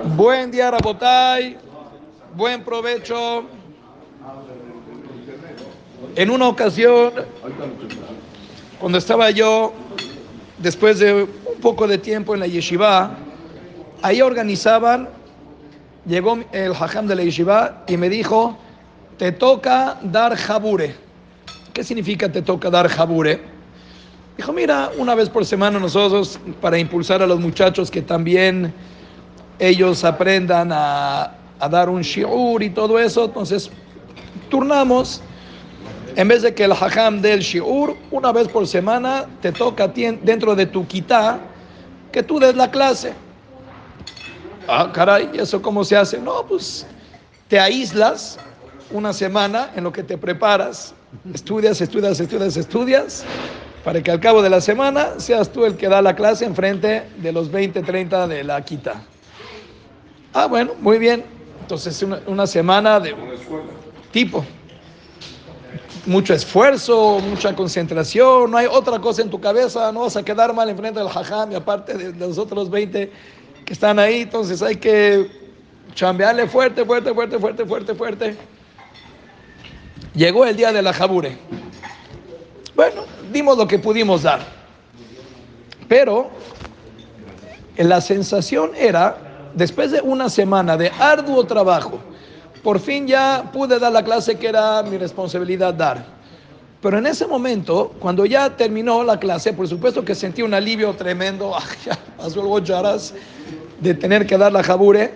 Buen día, Rabotay. Buen provecho. En una ocasión, cuando estaba yo, después de un poco de tiempo en la yeshiva, ahí organizaban, llegó el hajam de la yeshiva y me dijo, te toca dar jabure. ¿Qué significa te toca dar jabure? Dijo, mira, una vez por semana nosotros, para impulsar a los muchachos que también ellos aprendan a, a dar un shiur y todo eso, entonces turnamos en vez de que el hajam del shiur, una vez por semana, te toca dentro de tu kitá que tú des la clase. Ah, caray, ¿y eso cómo se hace? No, pues te aíslas una semana en lo que te preparas, estudias, estudias, estudias, estudias, para que al cabo de la semana seas tú el que da la clase enfrente de los 20, 30 de la quita. Ah, bueno, muy bien. Entonces, una, una semana de tipo mucho esfuerzo, mucha concentración, no hay otra cosa en tu cabeza, no vas a quedar mal enfrente del hajam y aparte de, los otros 20 que están ahí, entonces hay que chambearle fuerte, fuerte, fuerte, fuerte, fuerte, fuerte. Llegó el día de la jabure. Bueno, dimos lo que pudimos dar. Pero la sensación era, después de una semana de arduo trabajo, por fin ya pude dar la clase que era mi responsabilidad dar. Pero en ese momento, cuando ya terminó la clase, por supuesto que sentí un alivio tremendo, de tener que dar la jabure.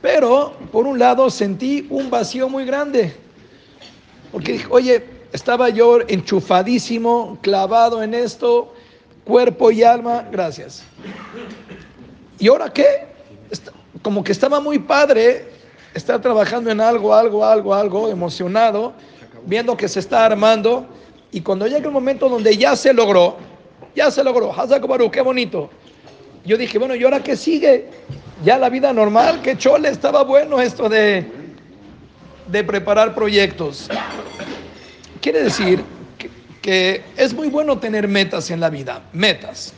Pero, por un lado, sentí un vacío muy grande. Porque dije, oye, estaba yo enchufadísimo, clavado en esto, cuerpo y alma, gracias. ¿Y ahora qué? Como que estaba muy padre está trabajando en algo, algo, algo, algo, emocionado, viendo que se está armando, y cuando llega el momento donde ya se logró, ya se logró, Hazak Baruch, qué bonito. Yo dije, bueno, ¿y ahora qué sigue? Ya la vida normal, qué chole, estaba bueno esto de, de preparar proyectos. Quiere decir que, que es muy bueno tener metas en la vida, metas.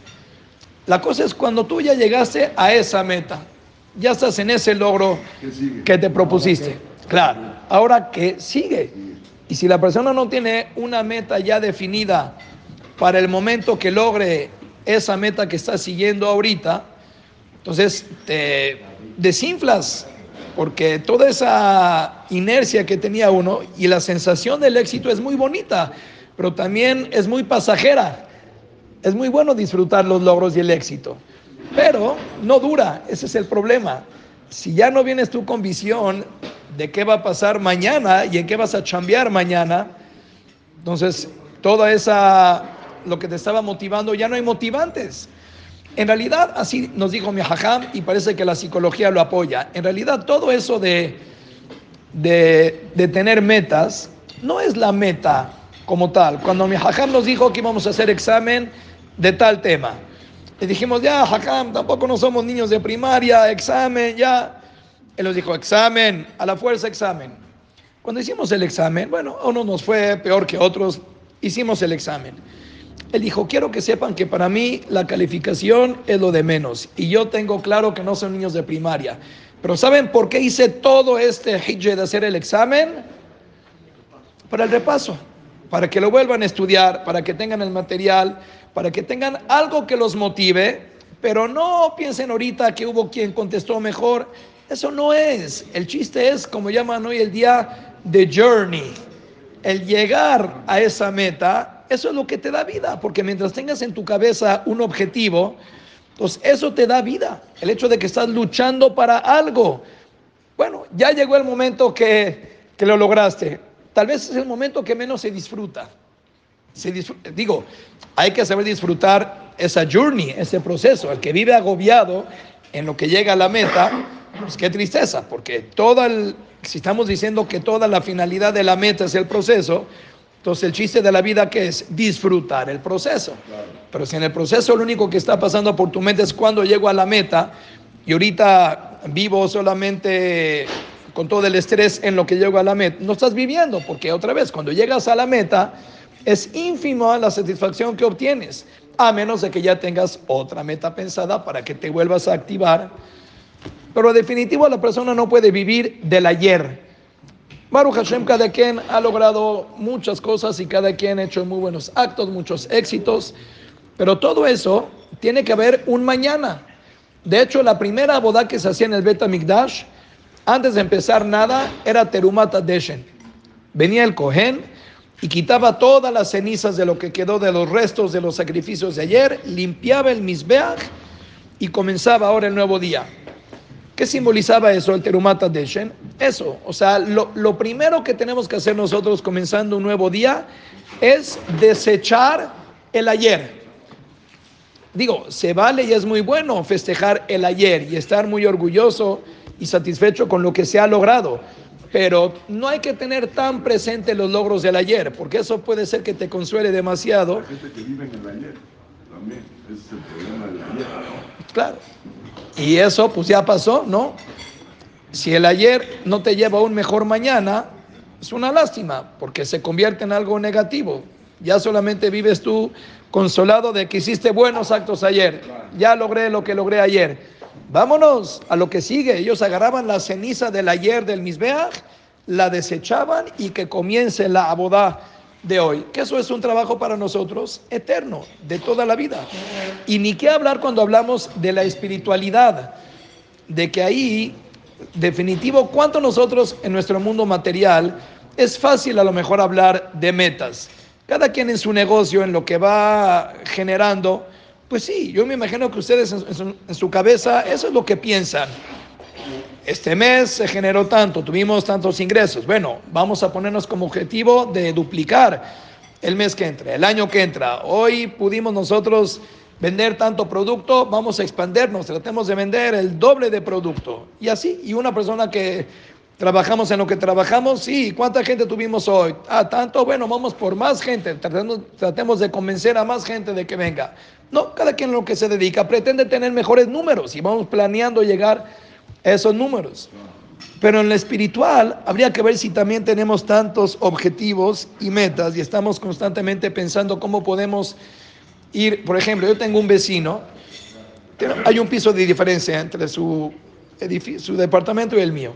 La cosa es cuando tú ya llegaste a esa meta, ya estás en ese logro que te propusiste. Claro, ahora que sigue. Y si la persona no tiene una meta ya definida para el momento que logre esa meta que está siguiendo ahorita, entonces te desinflas, porque toda esa inercia que tenía uno y la sensación del éxito es muy bonita, pero también es muy pasajera. Es muy bueno disfrutar los logros y el éxito. Pero no dura, ese es el problema. Si ya no vienes tú con visión de qué va a pasar mañana y en qué vas a chambear mañana, entonces toda esa, lo que te estaba motivando, ya no hay motivantes. En realidad, así nos dijo mi hajam y parece que la psicología lo apoya. En realidad, todo eso de, de, tener metas no es la meta como tal. Cuando mi hajam nos dijo que íbamos a hacer examen de tal tema, le dijimos, ya, Hakam, tampoco no somos niños de primaria, examen, ya. Él nos dijo, examen, a la fuerza examen. Cuando hicimos el examen, bueno, a uno nos fue peor que otros, hicimos el examen. Él dijo, quiero que sepan que para mí la calificación es lo de menos. Y yo tengo claro que no son niños de primaria. Pero ¿saben por qué hice todo este hijje de hacer el examen? Para el repaso, para que lo vuelvan a estudiar, para que tengan el material, para que tengan algo que los motive, pero no piensen ahorita que hubo quien contestó mejor. Eso no es. El chiste es, como llaman hoy el día, the journey. El llegar a esa meta, eso es lo que te da vida, porque mientras tengas en tu cabeza un objetivo, pues eso te da vida. El hecho de que estás luchando para algo. Bueno, ya llegó el momento que, que lo lograste. Tal vez es el momento que menos se disfruta digo, hay que saber disfrutar esa journey, ese proceso. El que vive agobiado en lo que llega a la meta, pues qué tristeza, porque toda el, si estamos diciendo que toda la finalidad de la meta es el proceso, entonces el chiste de la vida que es disfrutar el proceso. Pero si en el proceso lo único que está pasando por tu mente es cuando llego a la meta y ahorita vivo solamente con todo el estrés en lo que llego a la meta, no estás viviendo, porque otra vez, cuando llegas a la meta, es ínfimo la satisfacción que obtienes, a menos de que ya tengas otra meta pensada para que te vuelvas a activar. pero definitivo la persona no puede vivir del ayer. Baruch Hashem, cada quien ha logrado muchas cosas y cada quien ha hecho muy buenos actos, muchos éxitos, pero todo eso tiene que haber un mañana. De hecho, la primera boda que se hacía en el Bet Mikdash, antes de empezar nada, era Terumata Deshen. Venía el Kohen y quitaba todas las cenizas de lo que quedó de los restos de los sacrificios de ayer, limpiaba el Mizbeach y comenzaba ahora el nuevo día. ¿Qué simbolizaba eso, el Terumata Deshen? Eso, o sea, lo, lo, primero que tenemos que hacer nosotros comenzando un nuevo día es desechar el ayer. Digo, se vale y es muy bueno festejar el ayer y estar muy orgulloso y satisfecho con lo que se ha logrado, pero no hay que tener tan presente los logros del ayer, porque eso puede ser que te consuele demasiado. La gente que vive en el ayer, también, ese es el problema del ayer. Claro. Y eso pues ya pasó, ¿no? Si el ayer no te lleva a un mejor mañana, es una lástima, porque se convierte en algo negativo. Ya solamente vives tú consolado de que hiciste buenos actos ayer. Ya logré lo que logré ayer. Vámonos a lo que sigue. Ellos agarraban la ceniza del ayer del Misbeach, la desechaban y que comience la abodá de hoy, que eso es un trabajo para nosotros eterno, de toda la vida. Y ni qué hablar cuando hablamos de la espiritualidad, de que ahí, definitivo, cuánto nosotros en nuestro mundo material es fácil a lo mejor hablar de metas. Cada quien en su negocio, en lo que va generando, pues sí, yo me imagino que ustedes en su, cabeza eso es lo que piensan. Este mes se generó tanto, tuvimos tantos ingresos. Bueno, vamos a ponernos como objetivo de duplicar el mes que entra, el año que entra. Hoy pudimos nosotros vender tanto producto, vamos a expandernos, tratemos de vender el doble de producto. Y así, y una persona que trabajamos en lo que trabajamos, sí, ¿cuánta gente tuvimos hoy? Ah, tanto, bueno, vamos por más gente, tratemos, tratemos de convencer a más gente de que venga. No, cada quien en lo que se dedica pretende tener mejores números y vamos planeando llegar esos números. Pero en lo espiritual habría que ver si también tenemos tantos objetivos y metas y estamos constantemente pensando cómo podemos ir. Por ejemplo, yo tengo un vecino, hay un piso de diferencia entre su, su departamento y el mío.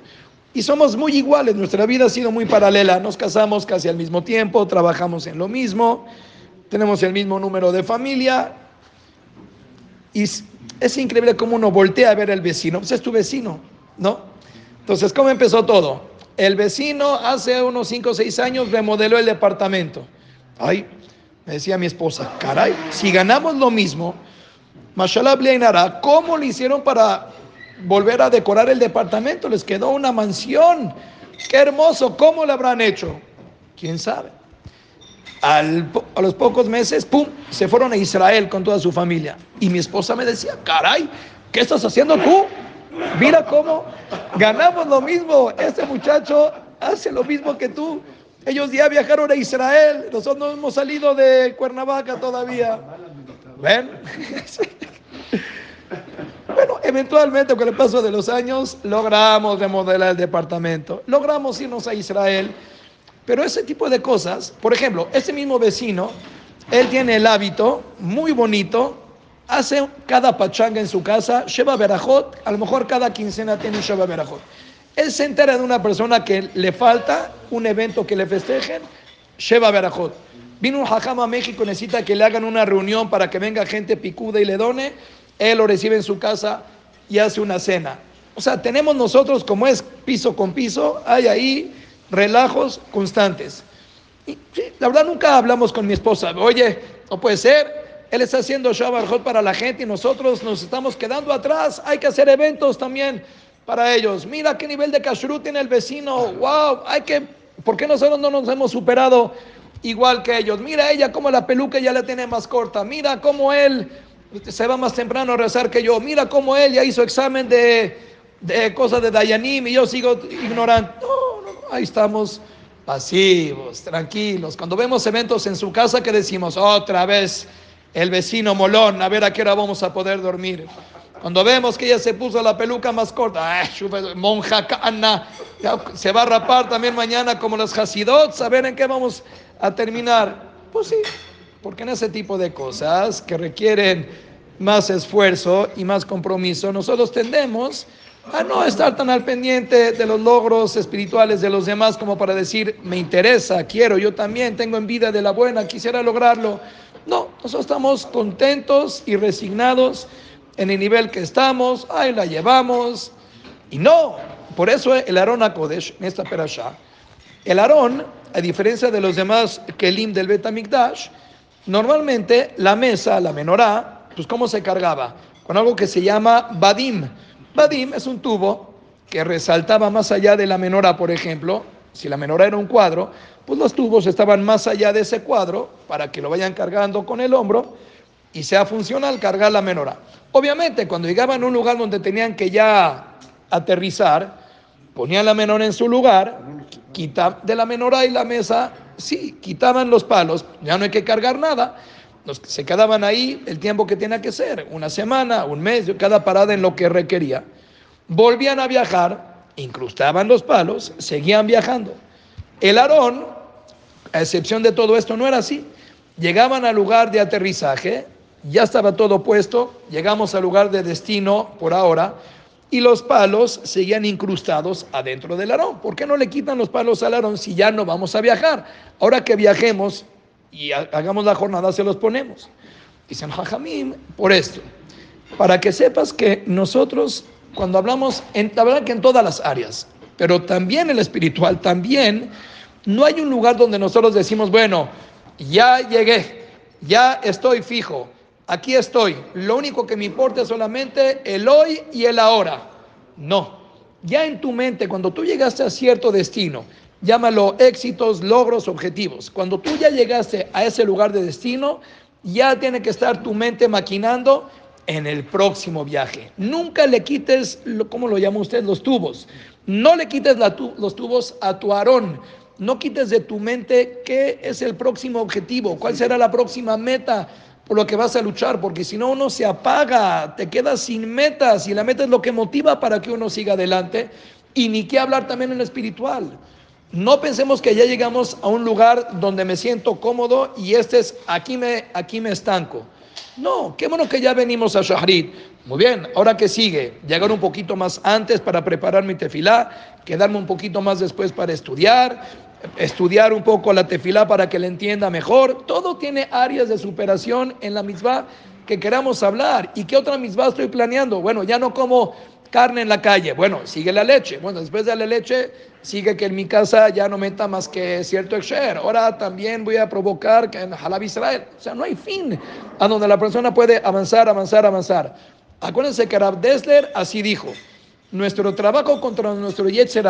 Y somos muy iguales, nuestra vida ha sido muy paralela, nos casamos casi al mismo tiempo, trabajamos en lo mismo, tenemos el mismo número de familia. Y es increíble cómo uno voltea a ver al vecino. Pues es tu vecino, ¿no? Entonces, ¿cómo empezó todo? El vecino hace unos 5 o 6 años remodeló el departamento. Ay, me decía mi esposa, caray, si ganamos lo mismo, Mashallah Blainara, ¿cómo lo hicieron para volver a decorar el departamento? Les quedó una mansión. Qué hermoso, ¿cómo lo habrán hecho? ¿Quién sabe? A los pocos meses, ¡pum!, se fueron a Israel con toda su familia. Y mi esposa me decía, caray, ¿qué estás haciendo tú? Mira cómo ganamos lo mismo. Este muchacho hace lo mismo que tú. Ellos ya viajaron a Israel. Nosotros no hemos salido de Cuernavaca todavía. ¿Ven? Bueno, eventualmente con el paso de los años logramos remodelar el departamento, logramos irnos a Israel, pero ese tipo de cosas, por ejemplo, ese mismo vecino, él tiene el hábito muy bonito, hace cada pachanga en su casa, Sheba Berajot, a lo mejor cada quincena tiene un Sheba Berajot. Él se entera de una persona que le falta un evento que le festejen, Sheba Berajot. Vino un hajam a México, necesita que le hagan una reunión para que venga gente picuda y le done, él lo recibe en su casa y hace una cena. O sea, tenemos nosotros, como es piso con piso, hay ahí relajos constantes. La verdad nunca hablamos con mi esposa, oye, no puede ser, él está haciendo Shabbat para la gente y nosotros nos estamos quedando atrás, hay que hacer eventos también para ellos. Mira qué nivel de kashrut tiene el vecino, wow, hay que, ¿por qué nosotros no nos hemos superado igual que ellos? Mira ella como la peluca ya la tiene más corta, mira cómo él se va más temprano a rezar que yo, mira cómo él ya hizo examen de, de cosas de Dayanim y yo sigo ignorante. No, no, no, ahí estamos pasivos, tranquilos. Cuando vemos eventos en su casa, que decimos? Otra vez el vecino molón, a ver a qué hora vamos a poder dormir. Cuando vemos que ella se puso la peluca más corta, ay, monja cana, se va a rapar también mañana como los hasidot, a ver en qué vamos a terminar. Pues sí, porque en ese tipo de cosas que requieren más esfuerzo y más compromiso, nosotros tendemos a no estar tan al pendiente de los logros espirituales de los demás como para decir, me interesa, quiero, yo también tengo envidia de la buena, quisiera lograrlo. No, nosotros estamos contentos y resignados en el nivel que estamos, ahí la llevamos. Y no, por eso el Aarón Akodesh, en esta perashá, el Aarón, a diferencia de los demás Kelim del Betamikdash, normalmente la mesa, la menorá, pues ¿cómo se cargaba? Con algo que se llama Badim. Badim es un tubo que resaltaba más allá de la menorá, por ejemplo. Si la menorá era un cuadro, pues los tubos estaban más allá de ese cuadro para que lo vayan cargando con el hombro y sea funcional cargar la menorá. Obviamente, cuando llegaban a un lugar donde tenían que ya aterrizar, ponían la menorá en su lugar, quitaban de la menorá y la mesa, sí, quitaban los palos, ya no hay que cargar nada, se quedaban ahí el tiempo que tenía que ser, una semana, un mes, cada parada en lo que requería. Volvían a viajar, incrustaban los palos, seguían viajando. El Aarón, a excepción de todo esto, no era así. Llegaban al lugar de aterrizaje, ya estaba todo puesto, llegamos al lugar de destino por ahora, y los palos seguían incrustados adentro del Aarón. ¿Por qué no le quitan los palos al Aarón si ya no vamos a viajar? Ahora que viajemos y hagamos la jornada, se los ponemos. Dicen Jajamín, por esto, para que sepas que nosotros, cuando hablamos, en, la que en todas las áreas, pero también el espiritual, también, no hay un lugar donde nosotros decimos, bueno, ya llegué, ya estoy fijo, aquí estoy. Lo único que me importa es solamente el hoy y el ahora. No. Ya en tu mente, cuando tú llegaste a cierto destino, llámalo éxitos, logros, objetivos. Cuando tú ya llegaste a ese lugar de destino, ya tiene que estar tu mente maquinando en el próximo viaje. Nunca le quites, ¿cómo lo llama usted? Los tubos. No le quites los tubos a tu arón. No quites de tu mente qué es el próximo objetivo, cuál será la próxima meta por lo que vas a luchar, porque si no uno se apaga, te quedas sin metas y la meta es lo que motiva para que uno siga adelante y ni qué hablar también en lo espiritual. No pensemos que ya llegamos a un lugar donde me siento cómodo y este es aquí me, aquí me estanco. No, qué bueno que ya venimos a Shahrid. Muy bien, ahora que sigue, llegar un poquito más antes para preparar mi tefilá, quedarme un poquito más después para estudiar, estudiar un poco la tefilá para que le entienda mejor. Todo tiene áreas de superación en la misma que queramos hablar. ¿Y qué otra misma estoy planeando? Bueno, ya no como carne en la calle. Bueno, sigue la leche. Bueno, después de la leche, sigue que en mi casa ya no meta más que cierto exer. Ahora también voy a provocar que en Halab Israel. O sea, no hay fin a donde la persona puede avanzar, avanzar, avanzar. Acuérdense que Rab Dessler así dijo. Nuestro trabajo contra nuestro Yetzer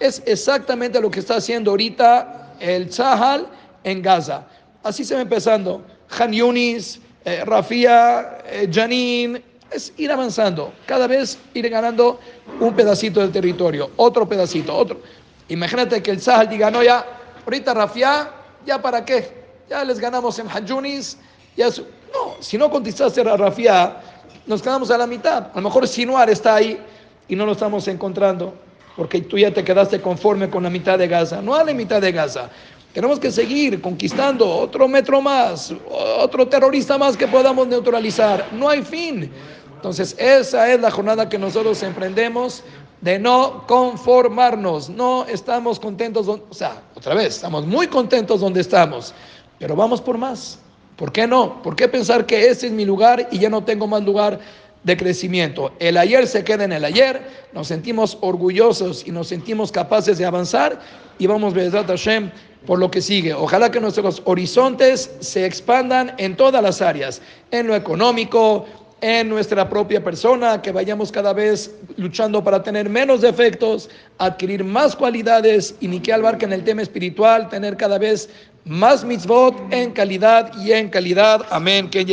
es exactamente lo que está haciendo ahorita el Tzahal en Gaza. Así se va empezando. Han Yunis, eh, Rafia, eh, Janin, es ir avanzando, cada vez ir ganando un pedacito del territorio, otro pedacito, otro. Imagínate que el Tzahal diga, no, ya, ahorita Rafia, ya para qué, ya les ganamos en Hajunis, ya no, si no contestaste a Rafia, nos quedamos a la mitad. A lo mejor Sinuar está ahí y no lo estamos encontrando porque tú ya te quedaste conforme con la mitad de Gaza. No a la mitad de Gaza. Tenemos que seguir conquistando otro metro más, otro terrorista más que podamos neutralizar. No hay fin. Entonces, esa es la jornada que nosotros emprendemos de no conformarnos. No estamos contentos, o sea, otra vez, estamos muy contentos donde estamos, pero vamos por más. ¿Por qué no? ¿Por qué pensar que ese es mi lugar y ya no tengo más lugar de crecimiento. El ayer se queda en el ayer, nos sentimos orgullosos y nos sentimos capaces de avanzar y vamos, Bezrat Hashem, por lo que sigue. Ojalá que nuestros horizontes se expandan en todas las áreas, en lo económico, en nuestra propia persona, que vayamos cada vez luchando para tener menos defectos, adquirir más cualidades y ni que hablar que en el tema espiritual, tener cada vez más mitzvot en calidad y en calidad. Amén. Que